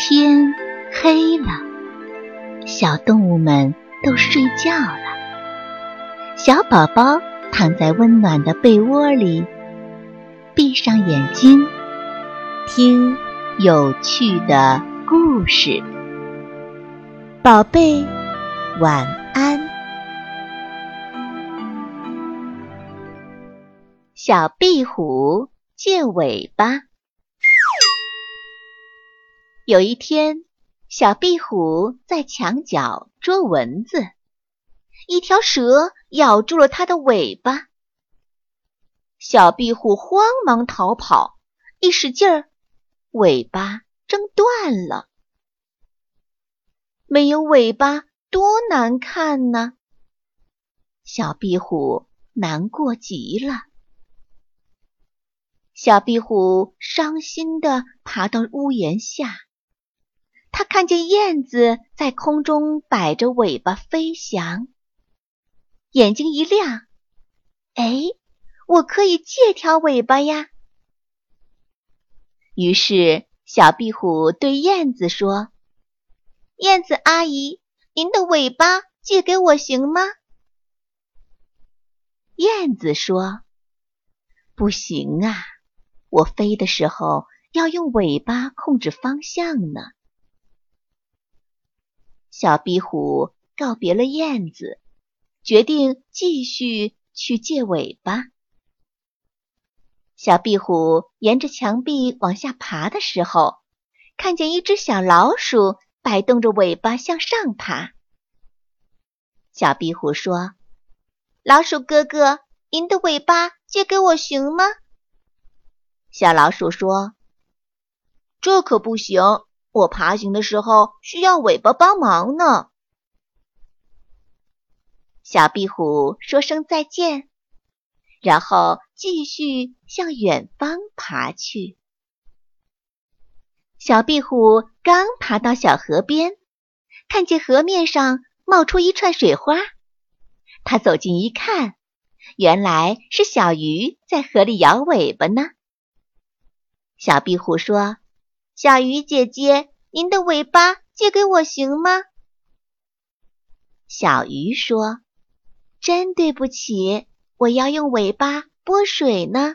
天黑了，小动物们都睡觉了。小宝宝躺在温暖的被窝里，闭上眼睛，听有趣的故事。宝贝，晚安。小壁虎借尾巴。有一天，小壁虎在墙角捉蚊子，一条蛇咬住了它的尾巴。小壁虎慌忙逃跑，一使劲儿，尾巴挣断了。没有尾巴多难看呢！小壁虎难过极了。小壁虎伤心地爬到屋檐下。他看见燕子在空中摆着尾巴飞翔，眼睛一亮，哎，我可以借条尾巴呀！于是小壁虎对燕子说：“燕子阿姨，您的尾巴借给我行吗？”燕子说：“不行啊，我飞的时候要用尾巴控制方向呢。”小壁虎告别了燕子，决定继续去借尾巴。小壁虎沿着墙壁往下爬的时候，看见一只小老鼠摆动着尾巴向上爬。小壁虎说：“老鼠哥哥，您的尾巴借给我行吗？”小老鼠说：“这可不行。”我爬行的时候需要尾巴帮忙呢。小壁虎说声再见，然后继续向远方爬去。小壁虎刚爬到小河边，看见河面上冒出一串水花，它走近一看，原来是小鱼在河里摇尾巴呢。小壁虎说。小鱼姐姐，您的尾巴借给我行吗？小鱼说：“真对不起，我要用尾巴拨水呢。”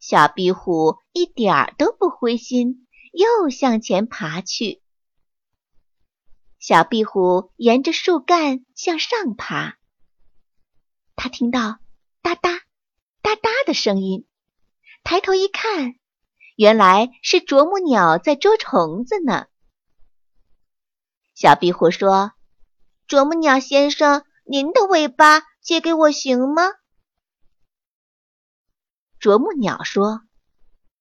小壁虎一点儿都不灰心，又向前爬去。小壁虎沿着树干向上爬，他听到哒哒哒哒的声音，抬头一看。原来是啄木鸟在捉虫子呢。小壁虎说：“啄木鸟先生，您的尾巴借给我行吗？”啄木鸟说：“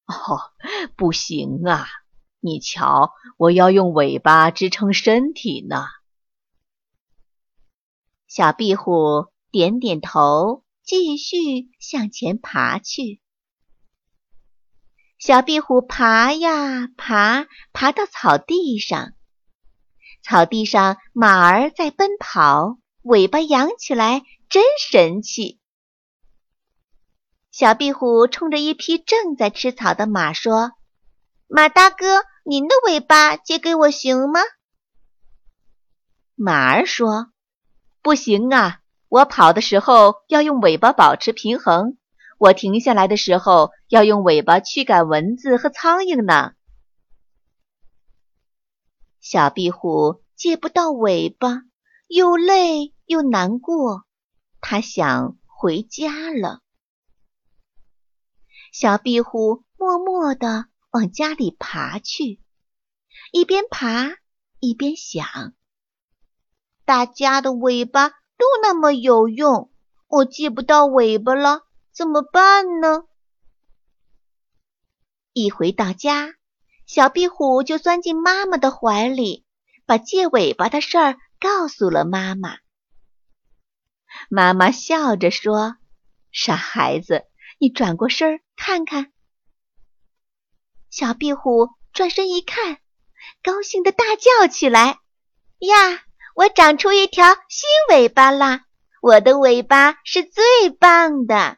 哦，不行啊！你瞧，我要用尾巴支撑身体呢。”小壁虎点点头，继续向前爬去。小壁虎爬呀爬，爬到草地上。草地上马儿在奔跑，尾巴扬起来，真神气。小壁虎冲着一匹正在吃草的马说：“马大哥，您的尾巴借给我行吗？”马儿说：“不行啊，我跑的时候要用尾巴保持平衡。”我停下来的时候要用尾巴驱赶蚊子和苍蝇呢。小壁虎借不到尾巴，又累又难过，它想回家了。小壁虎默默地往家里爬去，一边爬一边想：大家的尾巴都那么有用，我借不到尾巴了。怎么办呢？一回到家，小壁虎就钻进妈妈的怀里，把借尾巴的事儿告诉了妈妈。妈妈笑着说：“傻孩子，你转过身看看。”小壁虎转身一看，高兴的大叫起来：“呀，我长出一条新尾巴啦！我的尾巴是最棒的！”